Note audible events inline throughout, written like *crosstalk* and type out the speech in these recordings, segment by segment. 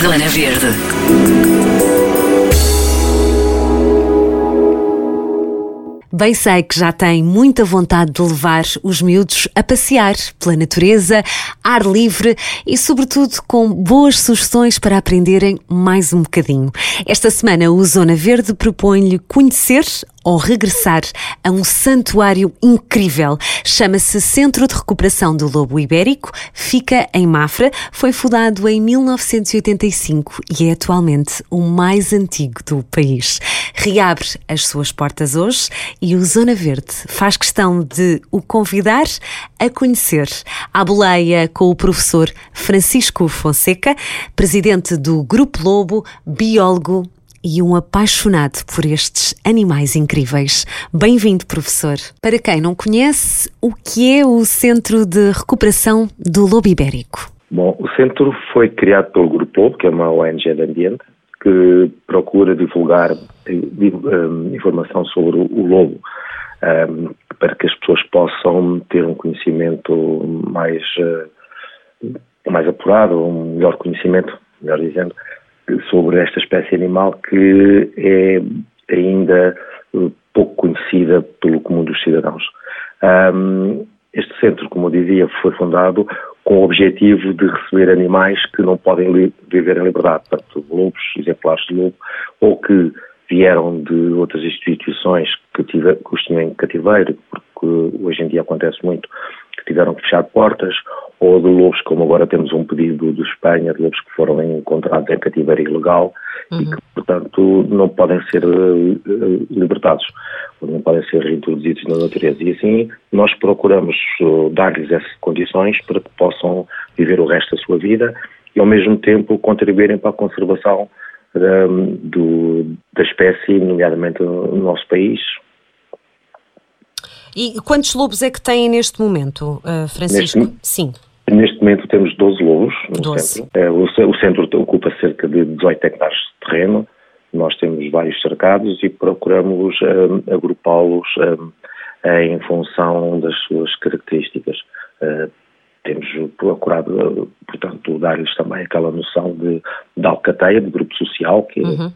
Zona Verde. Bem sei que já tem muita vontade de levar os miúdos a passear pela natureza, ar livre e, sobretudo, com boas sugestões para aprenderem mais um bocadinho. Esta semana, o Zona Verde propõe-lhe conhecer ou regressar a um santuário incrível. Chama-se Centro de Recuperação do Lobo Ibérico, fica em Mafra, foi fundado em 1985 e é atualmente o mais antigo do país. Reabre as suas portas hoje e o Zona Verde faz questão de o convidar a conhecer a boleia com o professor Francisco Fonseca, presidente do Grupo Lobo, biólogo e um apaixonado por estes animais incríveis. Bem-vindo, professor. Para quem não conhece, o que é o Centro de Recuperação do Lobo Ibérico? Bom, o centro foi criado pelo Grupo Lobo, que é uma ONG de ambiente, que procura divulgar um, informação sobre o lobo, um, para que as pessoas possam ter um conhecimento mais, mais apurado, um melhor conhecimento, melhor dizendo, sobre esta espécie animal que é ainda eh, pouco conhecida pelo comum dos cidadãos. Um, este centro, como eu dizia, foi fundado com o objetivo de receber animais que não podem viver em liberdade, portanto, lobos, exemplares de lobo, ou que vieram de outras instituições que, tive, que os tinham em cativeiro, porque hoje em dia acontece muito, que tiveram que fechar portas, ou de lobos, como agora temos um pedido de Espanha, de lobos que foram encontrados em cativeiro ilegal uhum. e que, portanto, não podem ser uh, libertados, não podem ser reintroduzidos na natureza. E assim nós procuramos uh, dar-lhes essas condições para que possam viver o resto da sua vida e, ao mesmo tempo, contribuírem para a conservação um, do, da espécie, nomeadamente no nosso país, e quantos lobos é que têm neste momento, uh, Francisco? Neste, Sim. Neste momento temos 12 lobos no 12. centro. É, o, o, centro ocupa cerca de 18 hectares de terreno. Nós temos vários cercados e procuramos um, agrupá-los um, em função das suas características. Uh, temos procurado, portanto, dar-lhes também aquela noção de, de alcateia, de grupo social, que, uhum.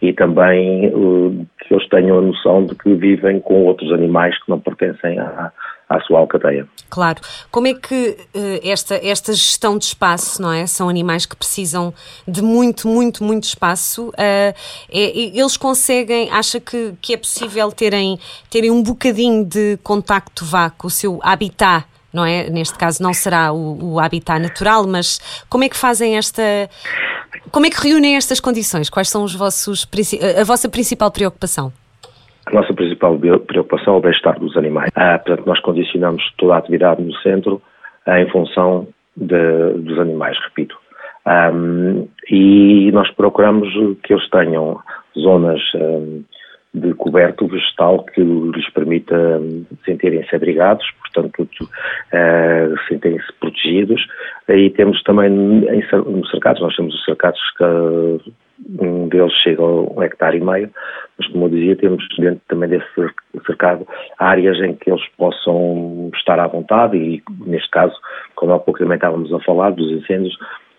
e também uh, que eles tenham a noção de que vivem com outros animais que não pertencem à, à sua alcateia. Claro. Como é que uh, esta, esta gestão de espaço, não é? São animais que precisam de muito, muito, muito espaço. Uh, é, eles conseguem, acha que, que é possível terem, terem um bocadinho de contacto vá com o seu habitat não é? Neste caso não será o, o habitat natural, mas como é que fazem esta. Como é que reúnem estas condições? Quais são os vossos, a vossa principal preocupação? A nossa principal preocupação é o bem-estar dos animais. Ah, portanto, nós condicionamos toda a atividade no centro ah, em função de, dos animais, repito. E nós procuramos que eles tenham zonas de coberto vegetal que lhes permita hum, sentirem-se abrigados, portanto, uh, sentirem-se protegidos. Aí temos também em, nos cercados, nós temos os cercados que um deles chega a um hectare e meio, mas como eu dizia, temos dentro também desse cercado áreas em que eles possam estar à vontade e, neste caso, como há pouco também estávamos a falar dos incêndios,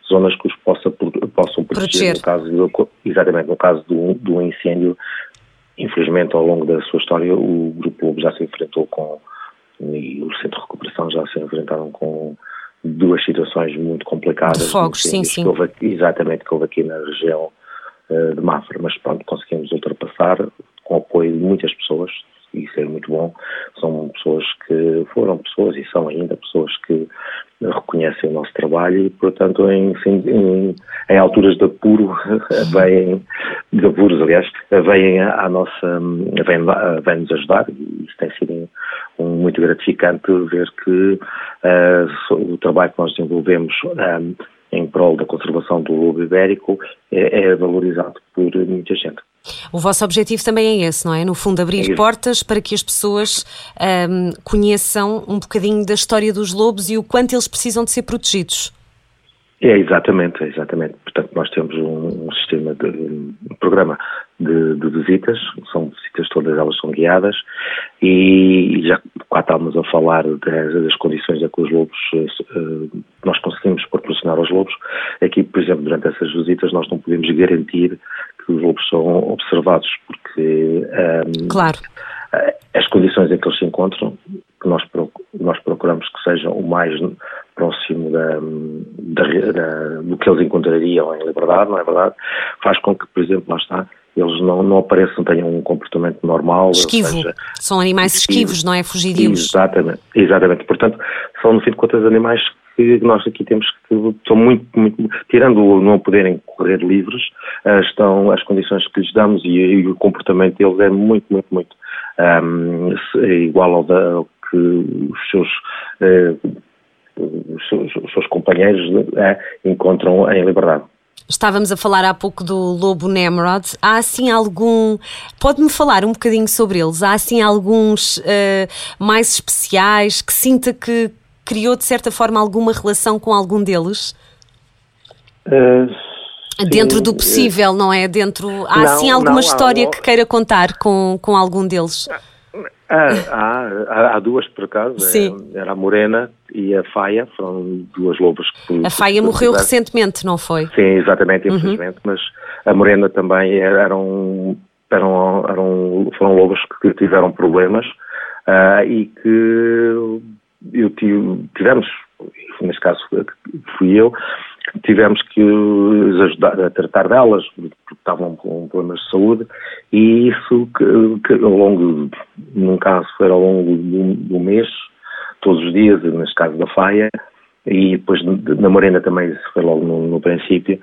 zonas que os possa, possam proteger, proteger. no caso do, exatamente no caso do, do incêndio Infelizmente, ao longo da sua história, o Grupo Lobo já se enfrentou com, e o Centro de Recuperação já se enfrentaram com duas situações muito complicadas. De fogos, sim, sim. Que houve, exatamente, que houve aqui na região uh, de Mafra, mas pronto, conseguimos ultrapassar com o apoio de muitas pessoas, isso é muito bom. São pessoas que foram pessoas e são ainda pessoas que reconhecem o nosso trabalho e, portanto, em, em, em alturas de apuro, *laughs* vêm, de apuros, aliás, vêm à nossa, vêm, vêm nos ajudar e isso tem sido um, muito gratificante ver que uh, o trabalho que nós desenvolvemos um, em prol da conservação do lobo ibérico é, é valorizado por muita gente. O vosso objetivo também é esse, não é? No fundo, abrir é portas para que as pessoas um, conheçam um bocadinho da história dos lobos e o quanto eles precisam de ser protegidos. É, exatamente, é exatamente. Portanto, nós temos um, um sistema de um programa de, de, visitas, são visitas todas elas são guiadas e já cá estávamos a falar das, das condições a que os lobos uh, nós conseguimos proporcionar aos lobos. Aqui, por exemplo, durante essas visitas nós não podemos garantir que os lobos são observados, porque um, claro. as condições em que eles se encontram, que nós, nós procuramos que sejam o mais próximo da, da, da, do que eles encontrariam em liberdade, não é verdade? Faz com que, por exemplo, lá está, eles não, não apareçam, tenham um comportamento normal. Esquivo. Seja, são animais esquivos, não é? Fugidios. Exatamente, exatamente. Portanto, são, no fim de contas, animais que nós aqui temos que são muito, muito tirando o não poderem correr livres, uh, estão as condições que lhes damos e, e, o comportamento deles é muito, muito, muito um, é igual ao, da, que os seus, uh, os seus, os seus companheiros uh, encontram em liberdade. Estávamos a falar há pouco do lobo Nemrod. Há assim algum. Pode-me falar um bocadinho sobre eles? Há assim alguns uh, mais especiais que sinta que criou de certa forma alguma relação com algum deles? Uh, Dentro do possível, não é? Dentro. Há não, assim alguma não, história há, que queira contar com, com algum deles? Há, há, há, duas, por acaso. Sim. Era a Morena e a Faia, foram duas lobas que. A Faia morreu recentemente, não foi? Sim, exatamente, uhum. infelizmente, uhum. mas a Morena também eram, eram, eram, foram lobas que tiveram problemas uh, e que eu tive, tivemos, neste caso fui eu, tivemos que os ajudar a tratar delas, porque estavam com problemas de saúde, e isso que, que ao longo, num caso foi ao longo do, do mês, todos os dias, neste caso da Faia, e depois na Morena também, isso foi logo no, no princípio,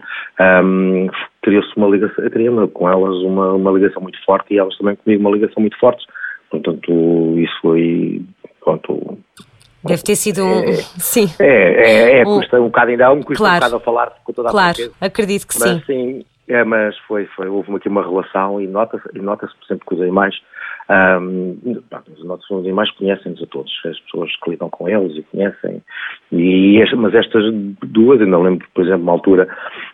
um, criou-se uma ligação, eu com elas uma, uma ligação muito forte e elas também comigo uma ligação muito forte. Portanto, isso foi, pronto, Deve ter sido um. É, sim. É, é, é um, custa um bocado ainda, me custa claro, um bocado a falar com toda a Claro, acredito que mas, sim. sim é, mas foi, foi, houve aqui uma relação e nota-se, e nota-se por exemplo, que os animais, um, os animais conhecem-nos a todos, as pessoas que lidam com eles e conhecem, e, mas estas duas, ainda lembro, por exemplo, uma altura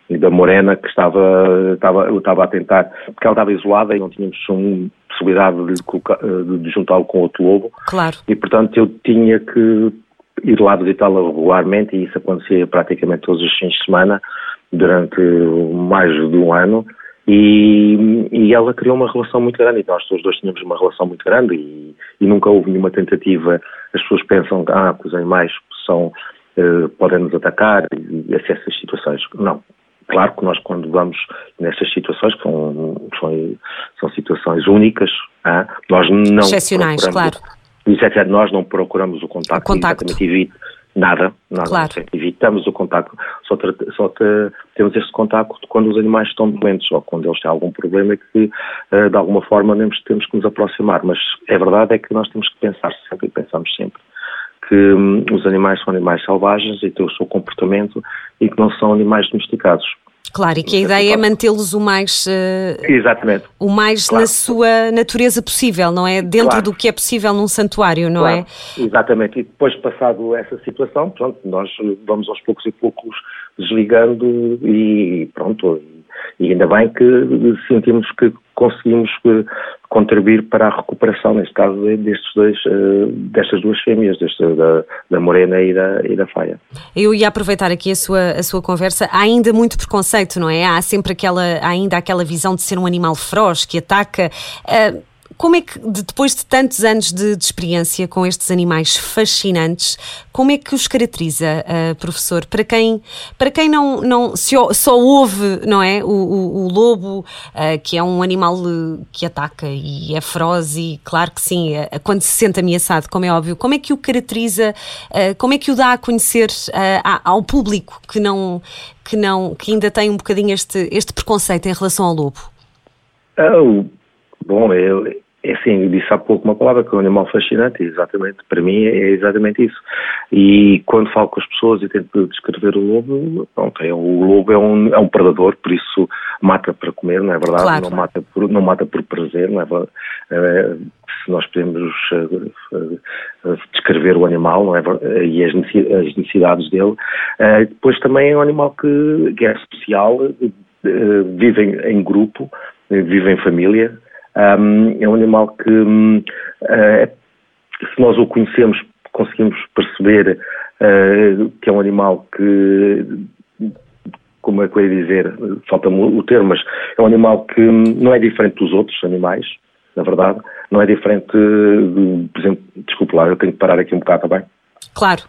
da Morena que estava, estava, eu estava a tentar, porque ela estava isolada e não tínhamos um, possibilidade de, colocar, de juntá-lo com outro lobo. Claro. E, portanto, eu tinha que ir lá visitá-la regularmente e isso acontecia praticamente todos os fins de semana durante mais de um ano e, e ela criou uma relação muito grande e nós todos dois tínhamos uma relação muito grande e, e nunca houve nenhuma tentativa, as pessoas pensam ah, que os animais são, uh, podem nos atacar e essas situações. Não, Claro que nós, quando vamos nestas situações, que são, são, são situações únicas, ah, nós não. Excepcionais, claro. Nós não procuramos o contacto, o contacto. Nada, nada claro. evitamos o contacto, só, só temos esse contacto quando os animais estão doentes ou quando eles têm algum problema que uh, de alguma forma temos, temos que nos aproximar, mas é verdade é que nós temos que pensar sempre e pensamos sempre que hum, os animais são animais selvagens e têm o seu comportamento e que não são animais domesticados. Claro, e que a ideia é mantê-los o mais, uh, Exatamente. O mais claro. na sua natureza possível, não é? Dentro claro. do que é possível num santuário, não claro. é? Exatamente. E depois, passado essa situação, pronto, nós vamos aos poucos e poucos desligando e pronto, e ainda bem que sentimos que conseguimos eh, contribuir para a recuperação, neste caso, destes dois, eh, destas duas fêmeas, deste, da, da Morena e da, e da Faia. Eu ia aproveitar aqui a sua, a sua conversa. Há ainda muito preconceito, não é? Há sempre aquela, ainda aquela visão de ser um animal feroz que ataca. Uh, como é que, depois de tantos anos de, de, experiência com estes animais fascinantes, como é que os caracteriza, uh, professor? Para quem, para quem não, não só ouve, não é, o, o, o lobo, uh, que é um animal eh, que ataca e é feroz e, claro que sim, uh, quando se sente ameaçado, como é óbvio, como é que o caracteriza, como é que o dá a conhecer ao público que não, que não, que ainda tem um bocadinho este, este preconceito em relação ao lobo? Oh, bom, eu, é assim, eu disse há pouco uma palavra que é um animal fascinante, exatamente, para mim é exatamente isso. E quando falo com as pessoas e tento descrever o lobo, pronto, é, o lobo é um, é um predador, por isso mata para comer, não é verdade? Claro. Não, mata por, não mata por prazer, não é verdade? É, se nós podemos uh, descrever o animal é, e as necessidades dele. Depois também é um animal que, é social, uh, vive em, em grupo, vive em família, um, é um animal que, um, uh, se nós o conhecemos, conseguimos perceber uh, que é um animal que, como é que eu ia dizer, falta-me o termo, mas é um animal que não é diferente dos outros animais, na verdade, não é diferente, de, por exemplo, desculpe lá, eu tenho que parar aqui um bocado, está bem? Claro.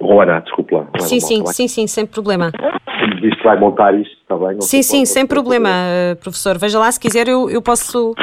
Ou Ana, desculpe lá. Sim, sim, sim, sim, sem problema. Isto vai montar isto, está bem? Não sim, sim, sem problema, eh, professor. Veja lá, se quiser eu, eu posso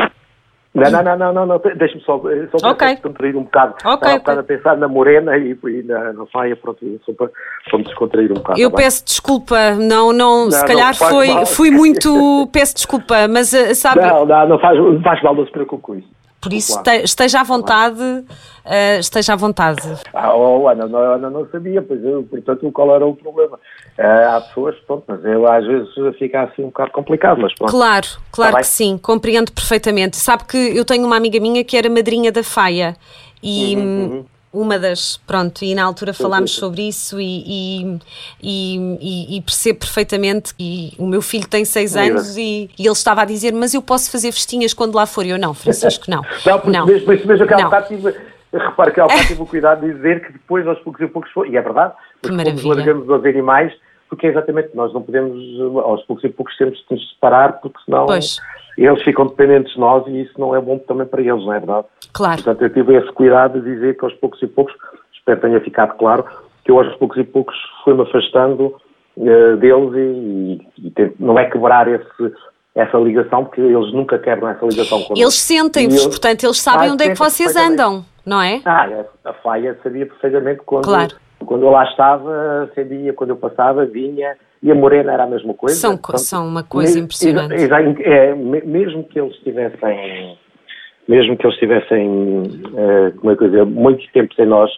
não, não, não, não, não, não. deixe-me só, só okay. descontrair um bocado. Ok, Estava a pensar na morena e, e na, na faia, pronto, só para, para me descontrair um bocado. Eu tá peço bem? desculpa, não, não, não se calhar foi, fui muito, *laughs* peço desculpa, mas eh, sabe... Não, não, não faz, não faz mal, não se preocupe com isso. Por isso, esteja à vontade, uh, esteja à vontade. Ah, oh, Ana, não, Ana não sabia, pois eu, portanto, qual era o problema? Uh, há pessoas, pronto, mas eu às vezes fica assim um bocado complicado, mas pronto. Claro, claro tá que sim, compreendo perfeitamente. Sabe que eu tenho uma amiga minha que era madrinha da Faia e... Uhum, uhum uma das, pronto, e na altura falámos sobre isso e, e, e, e, percebo perfeitamente que o meu filho tem seis anos e, e, ele estava a dizer, mas eu posso fazer festinhas quando lá for. Eu, não, Francisco, não. *laughs* não, porque não. Mesmo, mesmo, mesmo aquela tive, repare que ela *laughs* tive o cuidado de dizer que depois aos poucos e poucos foi, e é verdade, porque fomos largamos aos animais, porque é exatamente, nós não podemos, aos poucos e poucos temos de nos separar, porque senão... Pois eles ficam dependentes de nós e isso não é bom também para eles, não é verdade? Claro. Portanto, eu tive esse cuidado de dizer que aos poucos e poucos, espero que tenha ficado claro, que eu aos poucos e poucos fui-me afastando uh, deles e, e, e não é quebrar esse, essa ligação, porque eles nunca quebram essa ligação connosco. Eles sentem-vos, portanto, eles sabem ah, onde é que vocês andam, não é? Ah, a Faia sabia perfeitamente quando, claro. quando eu lá estava, sabia, quando eu passava, vinha e a Morena era a mesma coisa. São, Portanto, são uma coisa impressionante. É, mesmo que eles estivessem, mesmo que eles estivessem, é, como é que eu dizer, muito tempo sem nós,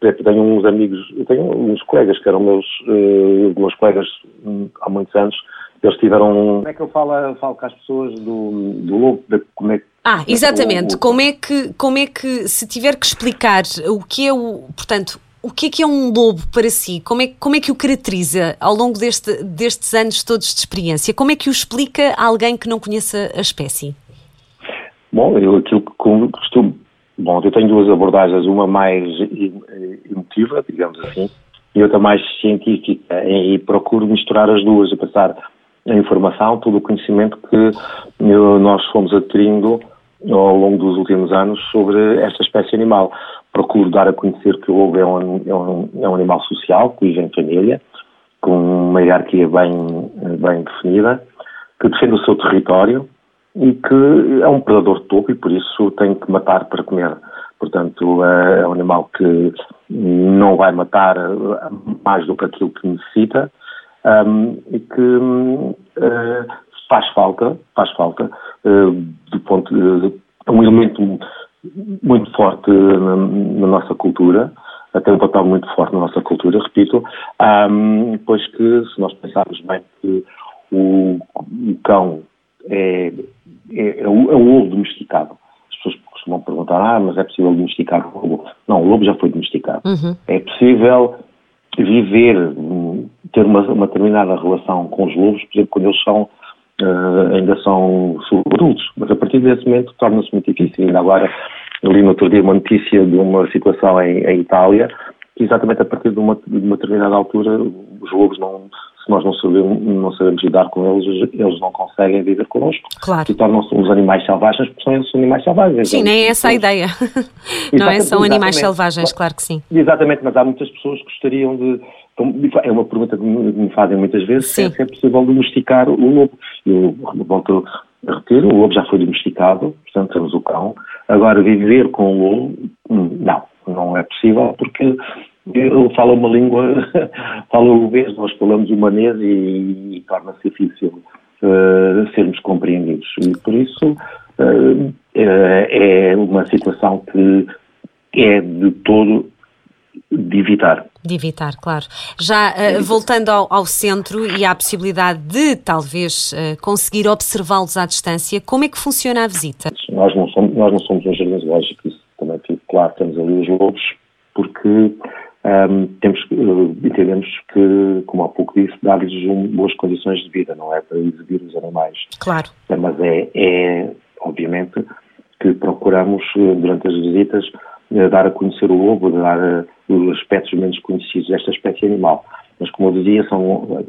por exemplo, tenho uns amigos, eu tenho uns colegas que eram meus, uh, meus colegas um, há muitos anos, eles tiveram. Como é que eu falo, falo com as pessoas do, do lobo? Da, como é, ah, exatamente. O, o, como, é que, como é que, se tiver que explicar o que é o. Portanto, o que é que é um lobo para si? Como é, como é que o caracteriza ao longo deste, destes anos todos de experiência? Como é que o explica a alguém que não conheça a espécie? Bom, eu aquilo que costumo. Bom, eu tenho duas abordagens, uma mais emotiva, digamos assim, e outra mais científica, e procuro misturar as duas e passar a informação, todo o conhecimento que nós fomos adquirindo ao longo dos últimos anos sobre esta espécie animal procuro dar a conhecer que o lobo é um, é um, é um animal social, que vive em família, com uma hierarquia bem, bem definida, que defende o seu território e que é um predador de topo e por isso tem que matar para comer. Portanto, é um animal que não vai matar mais do que aquilo que necessita um, e que uh, faz falta, faz falta, uh, do ponto de, um elemento muito forte na, na, nossa cultura, até um papel muito forte na nossa cultura, repito, um, pois que se nós pensarmos bem que o, o cão é, é, é, o, é o lobo domesticado. As pessoas costumam perguntar, ah, mas é possível domesticar o lobo? Não, o lobo já foi domesticado. Uhum. É possível viver, ter uma, uma determinada relação com os lobos, por exemplo, quando eles são uh, ainda são adultos, mas a partir desse momento torna-se muito difícil. Ainda agora, eu li no outro dia uma notícia de uma situação em, em Itália, que exatamente a partir de uma, de uma determinada altura os lobos não, se nós não sabemos, não sabemos lidar com eles, eles não conseguem viver connosco. Claro. E tornam-se uns animais selvagens porque são eles animais selvagens. Sim, nem é essa a ideia. *laughs* não é? São animais selvagens, claro que sim. Exatamente, mas há muitas pessoas que gostariam de, é uma pergunta que me fazem muitas vezes, Sim. se é possível domesticar o lobo. Eu volto a repetir, o lobo já foi domesticado, portanto temos o cão. Agora, viver com o lobo, hum, não, não é possível, porque ele fala uma língua, *laughs* fala o vez, nós falamos humanês e, e torna-se difícil uh, sermos compreendidos. E por isso uh, é uma situação que é de todo de evitar. De evitar, claro. Já uh, voltando ao, ao, centro e à possibilidade de talvez uh, conseguir observá-los à distância, como é que funciona a visita? Nós não somos, nós não somos um jardim zoológico, isso também fica claro, temos ali os lobos, porque um, ehm, temos, uh, entendemos que, como há pouco disse, dar-lhes um, boas condições de vida, não é para exibir os animais. Claro. Mas é, é obviamente, que procuramos, durante as visitas, dar a conhecer o lobo, dar os aspectos menos conhecidos desta espécie animal. Mas, como eu dizia, são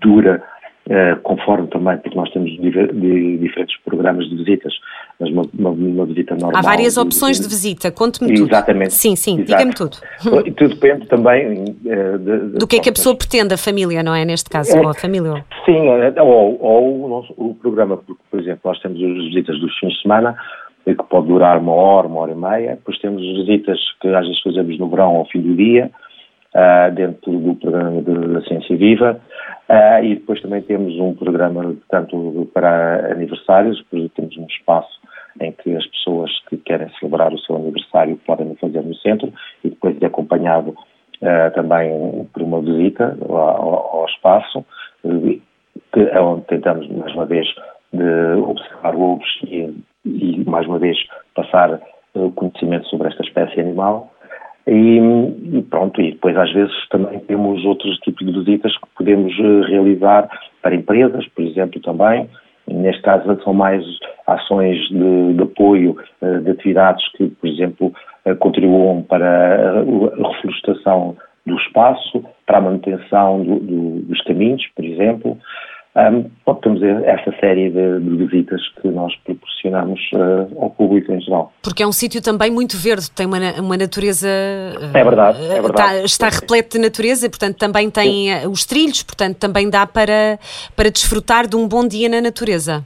dura Uh, conforme também, porque nós temos de, de, diferentes programas de visitas, mas uma, uma, uma visita normal. Há várias opções de, de visita, conte-me tudo. Exatamente. Sim, sim, diga-me tudo. E tudo depende também uh, de, do que é que a pessoa pretende, a família, não é? Neste caso, é, ou a família. Sim, ou, ou o, nosso, o programa, porque, por exemplo, nós temos as visitas dos fins de semana, que pode durar uma hora, uma hora e meia, depois temos visitas que às vezes fazemos no verão ao fim do dia, uh, dentro do programa da Ciência Viva, uh, e depois também temos um programa tanto para aniversários, temos um espaço em que as pessoas que querem celebrar o seu aniversário podem fazer no centro e depois é acompanhado uh, também por uma visita ao, ao espaço, que é onde tentamos, mais uma vez, de observar lobos e, e mais uma vez, passar conhecimento sobre esta espécie animal e, e, pronto, e depois às vezes também temos outros tipos de visitas que podemos eh, realizar para empresas, por exemplo, também. Neste caso são mais ações de, de apoio eh, de atividades que, por exemplo, eh, contribuam para a reflorestação do espaço, para a manutenção do, do, dos caminhos, por exemplo. Um, temos essa série de, de, visitas que nós proporcionamos uh, ao público em geral. Porque é um sítio também muito verde, tem uma, uma natureza. Uh, é verdade, é verdade. Está, está repleto de natureza, portanto também tem Sim. os trilhos, portanto também dá para, para desfrutar de um bom dia na natureza.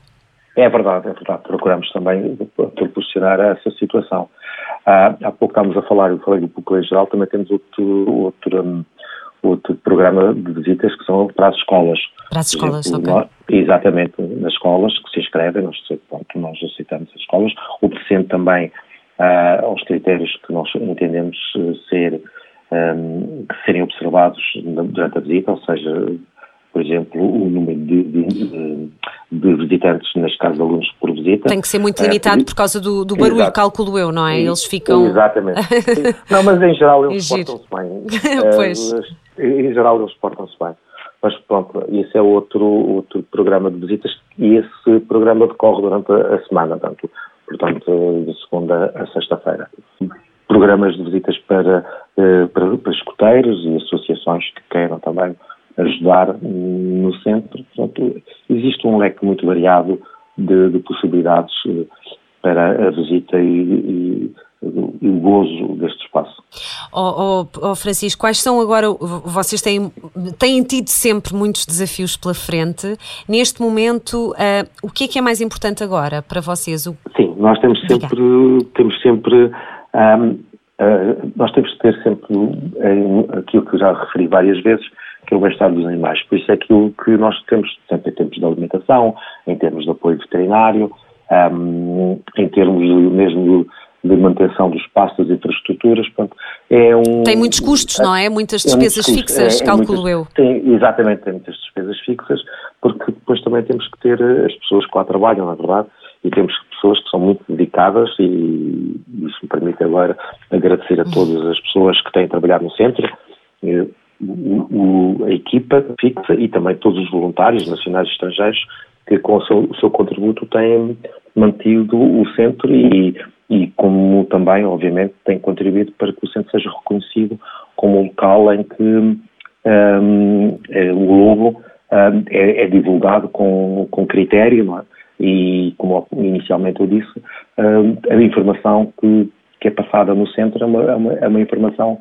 É verdade, é verdade. Procuramos também proporcionar essa situação. Uh, há pouco estávamos a falar, eu falei do pouco em geral, também temos outro, outro um, outro programa de visitas que são para as escolas. Para as escolas, exemplo, ok. Nós, exatamente, nas escolas que se inscrevem, nós, pronto, nós aceitamos as escolas, obedecendo também uh, aos critérios que nós entendemos eh, ser, um, serem observados durante a visita, ou seja, por exemplo, o número de, de, de, visitantes, neste caso alunos por visita. Tem que ser muito limitado uh, por causa do, do barulho, Exato. calculo eu, não é? Eles ficam. Exatamente. *laughs* não, mas em geral eles portam-se bem. *laughs* pois. Uh, em geral eles portam-se bem. Mas pronto, esse é outro, outro programa de visitas e esse programa decorre durante a semana, portanto, portanto de segunda a sexta-feira. Programas de visitas para, eh, para, para escuteiros e associações que queiram também ajudar no centro. Portanto, existe um leque muito variado de, de possibilidades eh, para a visita e, e, e, o gozo deste espaço. Oh, oh, oh, Francisco, quais são agora, vocês têm, têm tido sempre muitos desafios pela frente, neste momento, uh, o que é que é mais importante agora para vocês? O... Sim, nós temos sempre, temos sempre um, uh, nós temos que ter sempre uh, aquilo que já referi várias vezes, que é o bem-estar dos animais. Por isso é aquilo que nós temos sempre em termos de alimentação, em termos de apoio veterinário, um, em termos mesmo de manutenção do espaço, das infraestruturas. Portanto, é um, tem muitos custos, é, não é? Muitas despesas é fixas, é, é calculo muitas, eu. Tem, exatamente, tem muitas despesas fixas, porque depois também temos que ter as pessoas que lá trabalham, na é verdade, e temos pessoas que são muito dedicadas e isso me permite agora agradecer a todas as pessoas que têm trabalhado no centro, o, a equipa fixa e também todos os voluntários nacionais e estrangeiros que com o seu, o seu contributo têm mantido o centro e, e como também, obviamente, têm contribuído para que o centro seja reconhecido como um local em que um, é, o lobo um, é, é, divulgado com, com critério, é? E, como inicialmente eu disse, um, a informação que, que é passada no centro é uma, é uma, é uma informação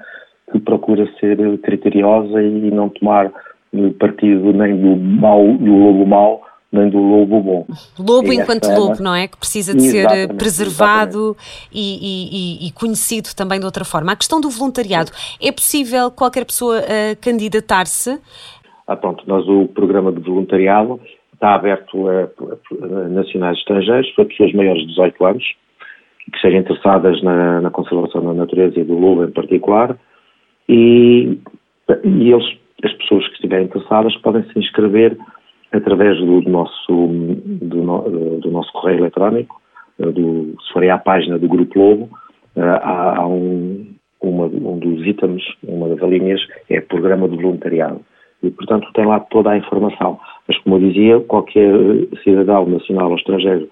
que procura ser criteriosa e não tomar partido nem do mau, do lobo mau, nem do lobo bom. Lobo e enquanto é lobo, não é? Que precisa de ser preservado e, e, e, conhecido também de outra forma. A questão do voluntariado, é possível qualquer pessoa uh, candidatar-se? Ah, pronto, nós o programa de voluntariado está aberto a, a nacionais estrangeiros, para pessoas maiores de 18 anos, que sejam interessadas na, na conservação da natureza e do lobo em particular, e, e eles, as pessoas que estiverem interessadas podem se inscrever através do nosso, do, do nosso correio eletrónico, do, se forem à página do Grupo Lobo, há, há um, uma, um dos itens, uma das linhas, é Programa de Voluntariado. E, portanto, tem lá toda a informação. Mas, como eu dizia, qualquer cidadão nacional ou estrangeiro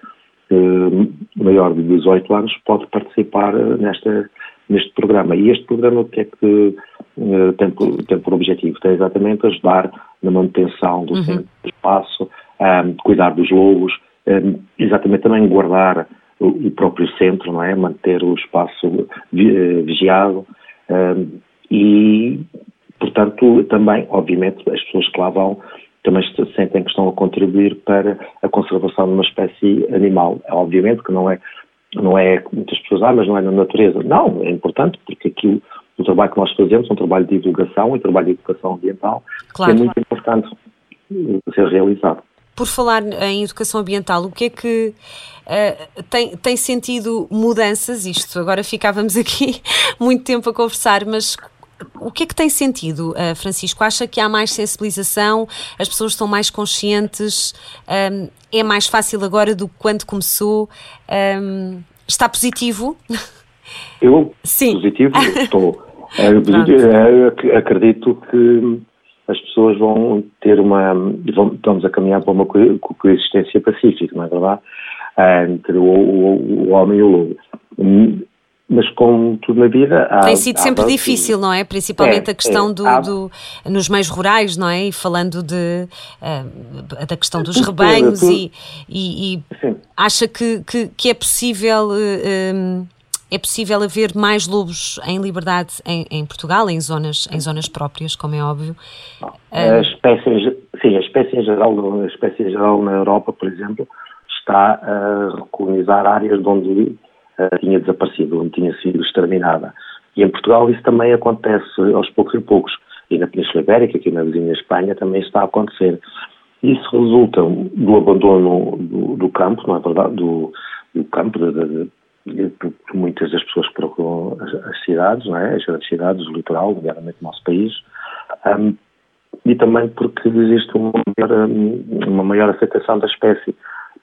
eh, maior de 18 anos pode participar nesta, neste programa. E este programa o que é que uh, tem, por, tem por objetivo? Tem exatamente ajudar na manutenção do uhum. centro do espaço, um, cuidar dos lobos, um, exatamente também guardar o, o, próprio centro, não é? Manter o espaço vi, uh, vigiado um, e, portanto, também, obviamente, as pessoas que lá vão também sentem que estão a contribuir para a conservação de uma espécie animal. Obviamente que não é, não é muitas pessoas, ah, mas não é na natureza. Não, é importante porque aquilo, o trabalho que nós fazemos é um trabalho de divulgação e trabalho de educação ambiental claro, que é muito importante ser realizado. Por falar em educação ambiental, o que é que uh, tem, tem sentido mudanças? Isto agora ficávamos *laughs* aqui muito tempo a conversar, mas o que é que tem sentido, uh, Francisco? Acha que há mais sensibilização, as pessoas estão mais conscientes, um, é mais fácil agora do que quando começou? Um, está positivo? *laughs* Eu, Sim. positivo, estou. *laughs* Uh, acredito que as pessoas vão ter uma. Vão, estamos a caminhar para uma coexistência pacífica, não é verdade? Entre o, o, o homem e o lobo mas como tudo na vida. Há, Tem sido sempre difícil, não é? Principalmente é, a questão é, do, há... do, nos meios rurais, não é? E falando de, uh, da questão dos rebanhos tudo, e, e, e acha que, que, que, é possível. Uh, é possível haver mais lobos em liberdade em, em, Portugal, em zonas, em zonas próprias, como é óbvio? A espécie, sim, a espécie em geral, a espécie geral na Europa, por exemplo, está a recolonizar áreas de onde uh, tinha desaparecido, tinha sido exterminada. E em Portugal isso também acontece aos poucos e poucos. E na Península Ibérica, aqui na vizinha Espanha, também está a acontecer. Isso resulta do abandono do, do campo, não é verdade? Do, do campo, de, de, de, de, muitas das pessoas que procuram as, as, cidades, não é? As grandes cidades, o litoral, nomeadamente o nosso país. Um, e também porque existe uma maior, uma maior aceitação da espécie.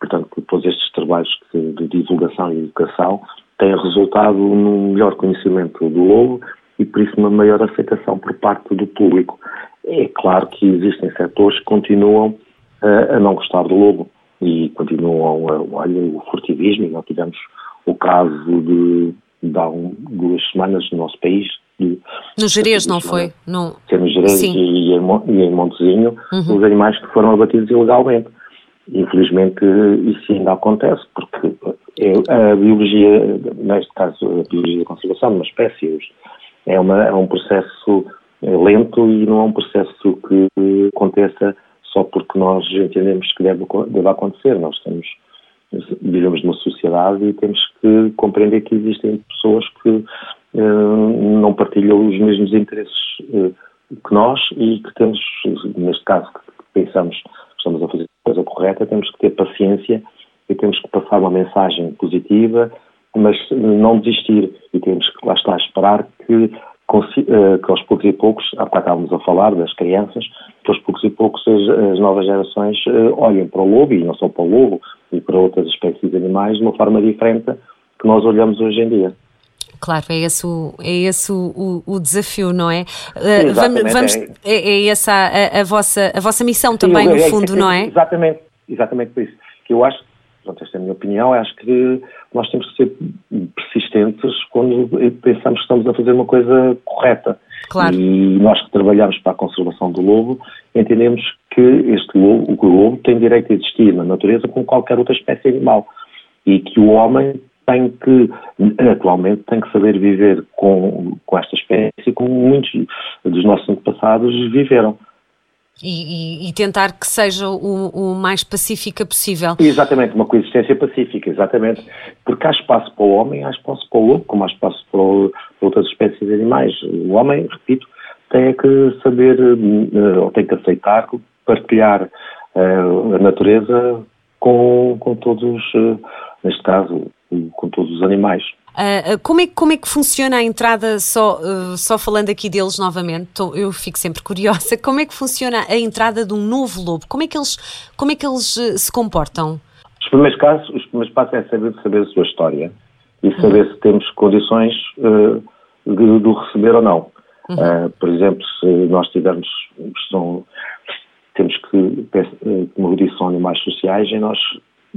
Portanto, todos estes trabalhos de divulgação e educação têm resultado num melhor conhecimento do lobo e, por isso, uma maior aceitação por parte do público. É claro que existem setores que continuam uh, a não gostar do lobo e continuam a, olha, o furtivismo, e nós tivemos o caso de, de há um, duas semanas no nosso país. De, no Jerez, não foi? No... no Jerez e, e, em, e em Montezinho, uhum. os animais que foram abatidos ilegalmente. Infelizmente isso ainda acontece, porque é, a biologia, neste caso a biologia da conservação de uma espécie, é, uma, é um processo lento e não é um processo que aconteça só porque nós entendemos que deve, deve acontecer. Nós temos, vivemos numa sociedade e temos que compreender que existem pessoas que uh, não partilham os mesmos interesses uh, que nós e que temos, neste caso, que pensamos que estamos a fazer coisa correta, temos que ter paciência e temos que passar uma mensagem positiva, mas não desistir e temos que, lá está, esperar que, eh, que aos poucos e poucos, há bocado estávamos a falar das crianças, que aos poucos e poucos as, as novas gerações eh, olhem para o lobo, e não só para o lobo, e para outras espécies de animais, de uma forma diferente que nós olhamos hoje em dia. Claro, é esse o, é esse o, o, o desafio, não é? Uh, vamos, vamos, é, é essa a, a, vossa, a vossa missão também, Sim, no é, fundo, é, não é? Exatamente, exatamente por isso. Que eu acho, pronto, esta é a minha opinião, acho que nós temos que ser persistentes quando pensamos que estamos a fazer uma coisa correta. Claro. E nós que trabalhamos para a conservação do lobo, entendemos que este lobo, o lobo tem direito a existir na natureza como qualquer outra espécie animal. E que o homem tem que, atualmente, tem que saber viver com, com esta espécie como muitos dos nossos antepassados viveram. E, e, e, tentar que seja o, o, mais pacífica possível. Exatamente, uma coexistência pacífica, exatamente. Porque há espaço para o homem, há espaço para o lobo, como há espaço para, o, para outras espécies de animais. O homem, repito, tem que saber, eh, ou tem que aceitar, partilhar uh, a natureza com, com todos, uh, neste caso, com todos os animais. Uh, como, é, como é que funciona a entrada, só, uh, só falando aqui deles novamente, tô, eu fico sempre *laughs* curiosa, como é que funciona a entrada de um novo lobo? Como é que eles, como é que eles uh, se comportam? Os primeiros, casos, os primeiros passos é saber, saber a sua história e saber uhum. se temos condições de, de o receber ou não. Uhum. por exemplo, se nós tivermos, são, temos que, como eu disse, são animais sociais e nós,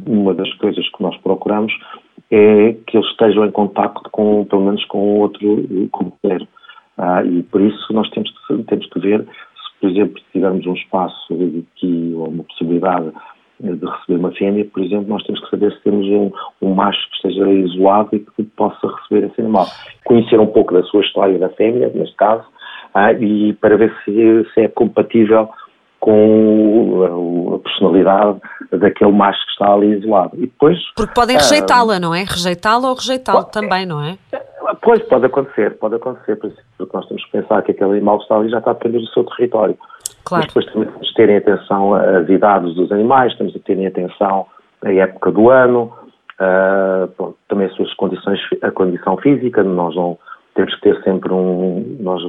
uma das coisas que nós procuramos é que eles estejam em contacto com, pelo menos com outro companheiro. Ah, e por isso nós temos que, temos que ver se, por exemplo, tivermos um espaço aqui ou uma possibilidade de receber uma fêmea, por exemplo, nós temos que saber se temos um, um macho que esteja isolado e que possa receber esse animal. Conhecer um pouco da sua história da fêmea, neste caso, ah, e para ver se, se é compatível com a personalidade daquele macho que está ali isolado. E depois, Porque podem rejeitá-la, não é? Rejeitá-la ou rejeitá-lo também, não é? Pois, pode acontecer, pode acontecer, porque nós temos que pensar que aquele animal que está ali já está a depender do seu território. Claro. Mas depois também temos que terem atenção às idades dos animais, temos que terem atenção à época do ano, bom, também as suas condições, a condição física, nós não temos que ter sempre um, nós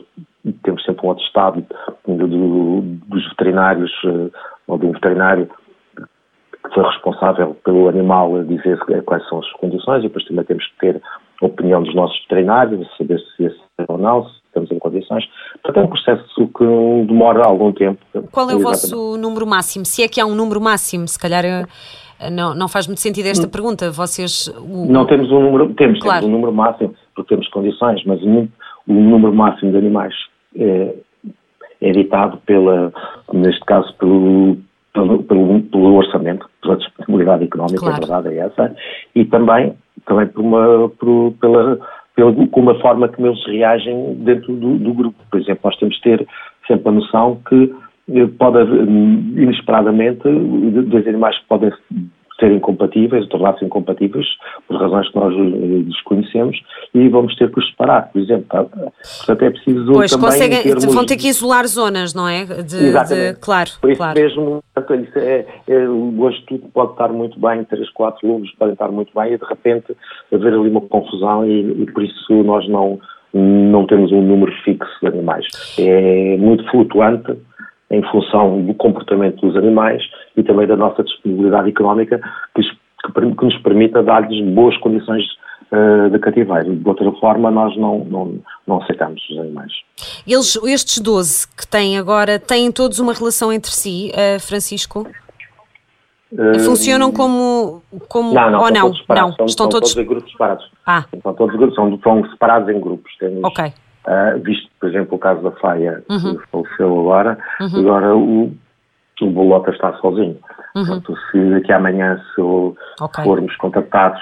temos sempre um atestado do, do, dos veterinários, uh, ou de um veterinário que foi responsável pelo animal a dizer quais são as condições e depois também temos que ter a opinião dos nossos veterinários, saber se esse é ou não, se estamos em condições. Portanto, é um processo que demora algum tempo. Qual é o vosso número máximo? Se é que há um número máximo, se calhar eh, não, não faz muito sentido esta pergunta. Vocês. O... Não temos um número, temos, claro. temos um número máximo, porque temos condições, mas o, o número máximo de animais é, é ditado pela, neste caso, pelo, pelo, pelo, pelo orçamento, pela disponibilidade económica, claro. a verdade é essa, e também, também por uma, por, pela com uma forma como eles reagem dentro do, do, grupo. Por exemplo, nós temos de ter sempre a noção que eh, pode haver, inesperadamente, dois animais que podem ser incompatíveis, tornar-se incompatíveis, por razões que nós eh, desconhecemos, e vamos ter que os separar, por exemplo. Tá? Portanto, é preciso pois, também... Conseguem, termos... vão ter que isolar zonas, não é? De, Exatamente. De, claro, por isso claro. mesmo, é, é, hoje tudo pode estar muito bem, três, quatro lobos podem estar muito bem, e de repente haver ali uma confusão, e, e por isso nós não, não temos um número fixo de animais. É muito flutuante, em função do comportamento dos animais e também da nossa disponibilidade económica que, que nos permita dar-lhes boas condições uh, de cativeiro. De outra forma, nós não, não, não aceitamos os animais. Eles, estes 12 que têm agora, têm todos uma relação entre si, uh, Francisco? Uh, Funcionam como, como não, não, ou não? Não, estão são todos... todos em grupos separados. Ah. São todos grupos, são, são separados em grupos. Temos, ok. Uh, visto, por exemplo, o caso da Faia, uhum. que faleceu agora, uhum. agora o, o Bolota está sozinho. Uhum. Portanto, se daqui a amanhã se okay. formos contactados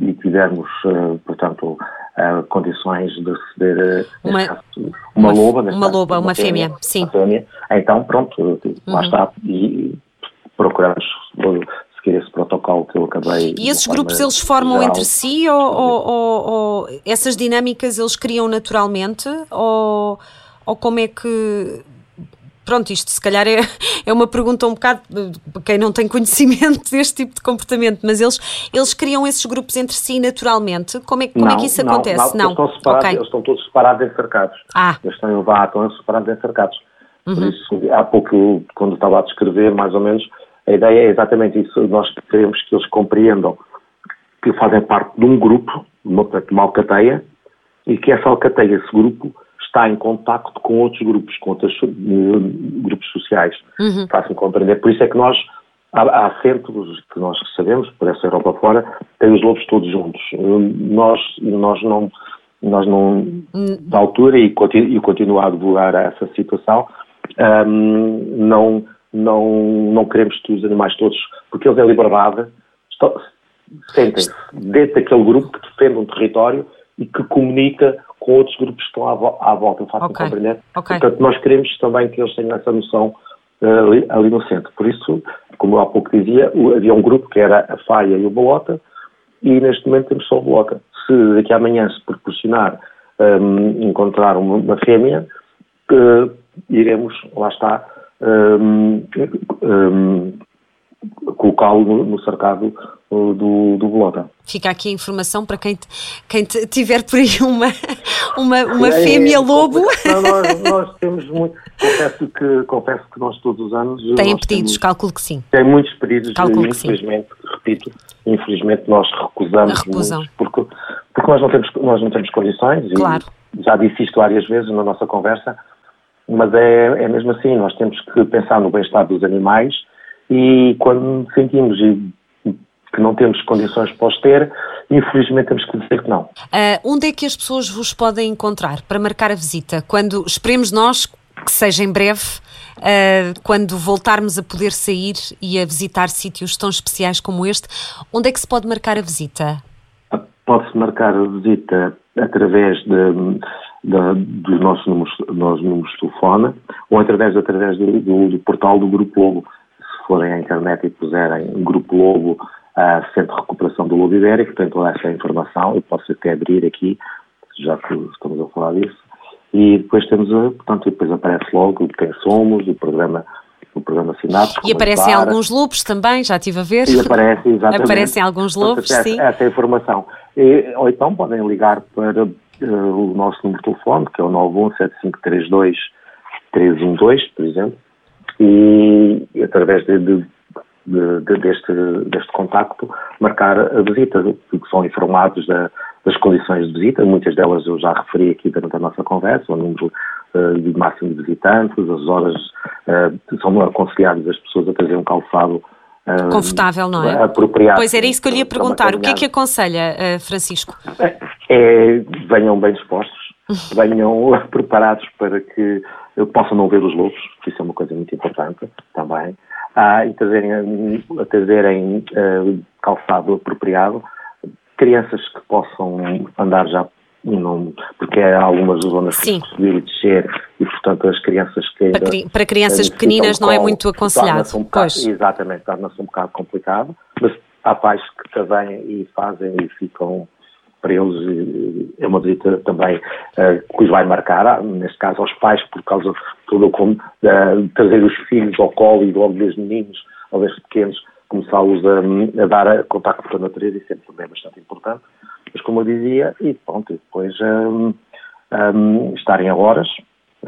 e tivermos, uh, portanto, uh, condições de receber uma, caso, uma, uma, loba, uma caso, loba, uma, fêmea, fêmea, sim. Fêmea, então pronto, lá uhum. está e procuramos seguir esse protocolo que eu acabei. E esses grupos eles formam geral. entre si ou, ou, ou, essas dinâmicas eles criam naturalmente ou, ou como é que pronto, isto se calhar é, *laughs* é uma pergunta um bocado para quem não tem conhecimento *laughs* deste tipo de comportamento, mas eles, eles criam esses grupos entre si naturalmente? Como é, como não, é que isso não, acontece? Não, não. Eles, estão okay. eles estão todos separados encercados. Ah. Eles estão em levar, estão separados encercados. Uhum. Por isso, há pouco, quando estava a descrever, mais ou menos, a ideia é exatamente isso. Nós queremos que eles compreendam que fazem parte de um grupo, de uma, alcateia, e que essa alcateia, esse grupo, está em contacto com outros grupos, com outros uh, grupos sociais. Uhum. Fácil compreender. Por isso é que nós, há, há centros que nós sabemos, por essa Europa fora, tem os lobos todos juntos. Nós, nós não, nós não, da altura, e, continu, e continuo a divulgar essa situação, um, não não, não queremos que os animais todos, porque eles em liberdade sentem-se dentro daquele grupo que defende um território e que comunica com outros grupos que estão à, à volta, faço okay. compreender. Okay. Portanto, nós queremos também que eles tenham essa noção uh, ali, ali, no centro. Por isso, como eu há pouco dizia, havia um grupo que era a Faia e o Bolota, e neste momento temos só o Bolota. Se daqui a amanhã se proporcionar um, encontrar uma, uma fêmea, uh, iremos, lá está, um, um, colocá-lo no, no, cercado uh, do, do Bolota. Fica aqui a informação para quem, quem tiver por aí uma, uma, uma é, fêmea é, lobo. Não, nós, *laughs* nós, temos muito. Confesso que, confesso que nós todos os anos. Têm pedidos, temos, calculo que sim. Tem muitos pedidos, calculo infelizmente, repito, infelizmente nós recusamos Recusam. porque, porque nós, não temos, nós não temos condições. Claro. E já disse isto várias vezes na nossa conversa mas é, é mesmo assim, nós temos que pensar no bem-estar dos animais e quando sentimos que não temos condições para os ter, infelizmente temos que dizer que não. Uh, onde é que as pessoas vos podem encontrar para marcar a visita? Quando esperemos nós que seja em breve, uh, quando voltarmos a poder sair e a visitar sítios tão especiais como este, onde é que se pode marcar a visita? Pode-se marcar a visita através de, de, dos nossos números, nossos números de telefone ou através, através do, do, do portal do Grupo Lobo. Se forem à internet e puserem Grupo Lobo, uh, Centro de Recuperação do Lobo Ibérico, tem toda essa informação. Eu posso até abrir aqui, já que estamos a falar disso. E depois temos, portanto, depois aparece logo quem somos, o programa o programa Sinapse. E aparecem alguns lobos também, já estive a ver. E aparece, exatamente. Aparecem alguns lobos, essa, sim. Essa informação. E, ou então podem ligar para uh, o nosso número de telefone, que é o 917532312, por exemplo, e, através de, de, de, deste, deste contacto marcar a visita, porque são informados da, das condições de visita, muitas delas eu já referi aqui durante a nossa conversa, o número uh, de máximo de visitantes, as horas, uh, são aconselhadas as pessoas a trazer um calçado confortável, não é? Apropriado. Pois era isso que eu lhe ia perguntar. O que é que aconselha, Francisco? É, venham bem dispostos, *laughs* venham *laughs* preparados para que possam não ver os lobos, que isso é uma coisa muito importante também, ah, e trazerem, trazerem calçado apropriado crianças que possam andar já não, porque há algumas zonas Sim. que subir e descer e, portanto, as crianças que Para, para crianças pequeninas não é muito aconselhado. Um bocado, exatamente, torna-se um bocado complicado, mas há pais que também e fazem e ficam para eles é uma visita também uh, que os vai marcar, neste caso aos pais, por causa de tudo como uh, trazer os filhos ao colo e logo desde meninos ou desde pequenos começá-los a, a, dar contacto com a natureza, e sempre também é bastante importante. Mas como eu dizia, e pronto, depois um, um, estarem a horas,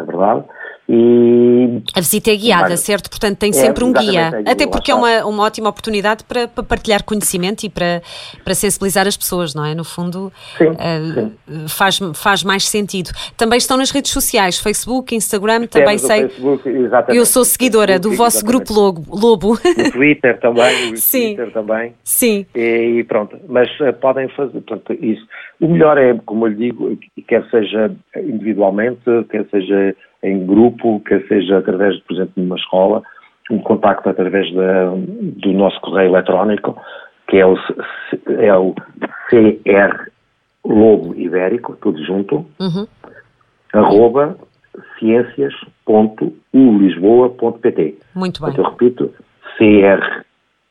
é verdade, e... A visita é guiada, certo? Portanto, tem é, sempre um guia. É Até porque é uma, uma ótima oportunidade para, para, partilhar conhecimento e para, para sensibilizar as pessoas, não é? No fundo, sim, uh, sim. Faz, faz mais sentido. Também estão nas redes sociais, Facebook, Instagram, também sei. Facebook, Eu sou seguidora Facebook, do vosso exatamente. grupo Lobo. O Twitter também, o *laughs* sim. Twitter também. Sim. E, e pronto, mas uh, podem fazer portanto, isso. O melhor é, como eu lhe digo, quer seja individualmente, quer seja em grupo, quer seja através, por exemplo, de uma escola, um contacto através da, do nosso correio eletrónico, que é o, é o CR Lobo Ibérico, tudo junto, uhum. arroba ciências.ulisboa.pt. Muito bem. Então, eu repito, CR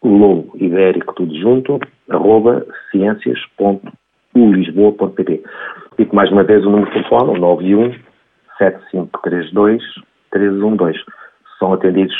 Lobo Ibérico, tudo junto, arroba ciências.ulisboa.pt. Repito mais uma vez o número de telefone, o 91 7532 312. São atendidos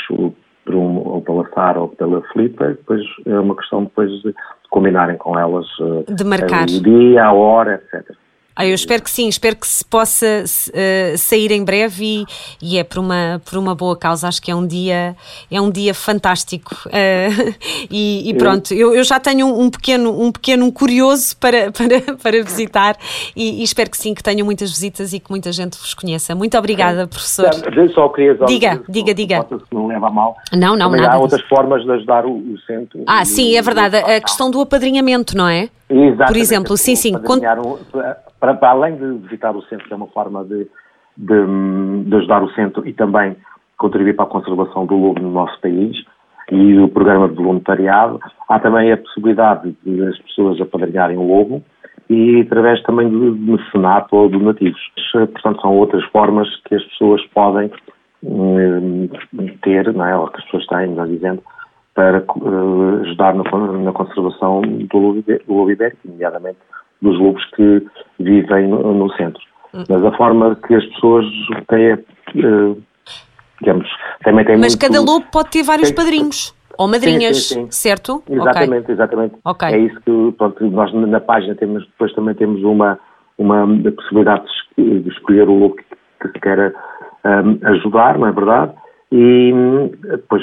por um, ou pela Sara ou pela Filipe, depois é uma questão depois de combinarem com elas de marcar. o dia, a hora, etc. Ah, eu espero que sim, espero que se possa uh, sair em breve e, e, é por uma, por uma boa causa. Acho que é um dia, é um dia fantástico. Uh, *laughs* e, e, pronto, eu, eu, já tenho um pequeno, um pequeno curioso para, *laughs* para, para visitar e, e, espero que sim, que tenham muitas visitas e que muita gente vos conheça. Muito obrigada, professor. Só queria diga, diga, diga. não leva mal. Não, não, Também nada. Há outras formas de ajudar o, o centro. Ah, sim, é verdade. A questão do apadrinhamento, não é? Exatamente. Por exemplo, sim, sim. Um, para, para, além de visitar o centro, que é uma forma de, de, de, ajudar o centro e também contribuir para a conservação do lobo no nosso país e o programa de voluntariado, há também a possibilidade de as pessoas apadrinharem o lobo e através também do mecenato ou donativos. Portanto, são outras formas que as pessoas podem hum, ter, não é? ou que as pessoas têm, melhor dizendo, para uh, ajudar na, na, conservação do do lobo ibérico, nomeadamente dos lobos que vivem no, no centro. Hum. Mas a forma que as pessoas têm, uh, digamos, também tem Mas muito, cada lobo pode ter vários tem, padrinhos. Ou madrinhas, sim, sim, sim. certo? Exatamente, okay. exatamente. Okay. É isso que pronto, nós na página temos, depois também temos uma, uma possibilidade de escolher o lobo que, que se queira um, ajudar, não é verdade? E depois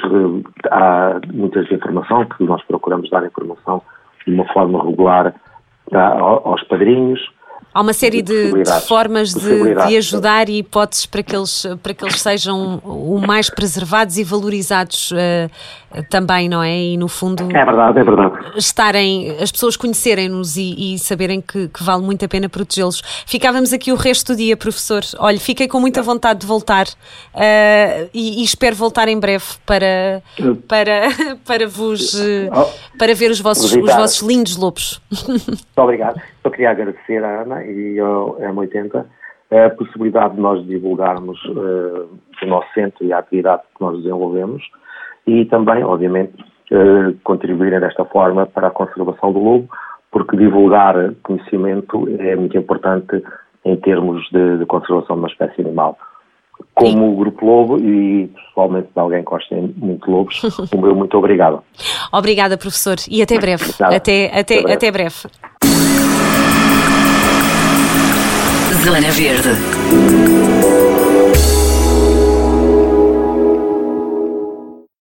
há muitas informação que nós procuramos dar informação de uma forma regular aos padrinhos. Há uma série de, de formas de, de, ajudar e hipóteses para que eles, para que eles sejam o mais preservados e valorizados uh, também, não é? E no fundo. É verdade, é verdade. Estarem, as pessoas conhecerem-nos e, e, saberem que, que, vale muito a pena protegê-los. Ficávamos aqui o resto do dia, professor. Olha, fiquei com muita vontade de voltar uh, e, e, espero voltar em breve para, para, *laughs* para vos para ver os vossos, os vossos lindos lobos. Muito obrigado. Só queria agradecer à Ana e ao M80 a possibilidade de nós divulgarmos uh, o nosso centro e a atividade que nós desenvolvemos e também, obviamente, uh, contribuírem desta forma para a conservação do lobo, porque divulgar conhecimento é muito importante em termos de, de conservação de uma espécie animal. Como Sim. o Grupo Lobo e pessoalmente de alguém que gosta muito de lobos, o *laughs* meu muito obrigado. Obrigada, professor, e até breve. Até, até, até breve. Até breve. Zona Verde.